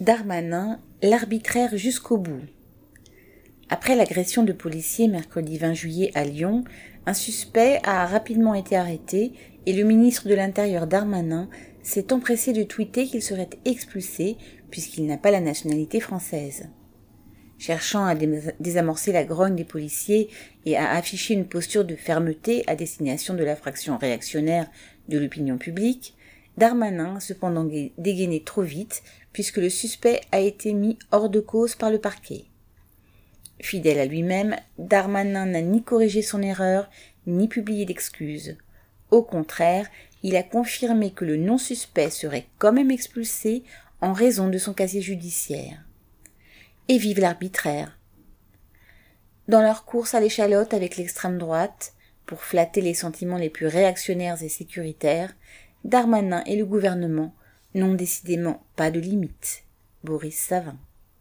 Darmanin, l'arbitraire jusqu'au bout. Après l'agression de policiers mercredi 20 juillet à Lyon, un suspect a rapidement été arrêté et le ministre de l'Intérieur Darmanin s'est empressé de tweeter qu'il serait expulsé puisqu'il n'a pas la nationalité française. Cherchant à désamorcer la grogne des policiers et à afficher une posture de fermeté à destination de la fraction réactionnaire de l'opinion publique, Darmanin a cependant dégainé trop vite puisque le suspect a été mis hors de cause par le parquet. Fidèle à lui-même, Darmanin n'a ni corrigé son erreur, ni publié d'excuses. Au contraire, il a confirmé que le non-suspect serait quand même expulsé en raison de son casier judiciaire. Et vive l'arbitraire. Dans leur course à l'échalote avec l'extrême droite, pour flatter les sentiments les plus réactionnaires et sécuritaires, Darmanin et le gouvernement n'ont décidément pas de limite. Boris Savin.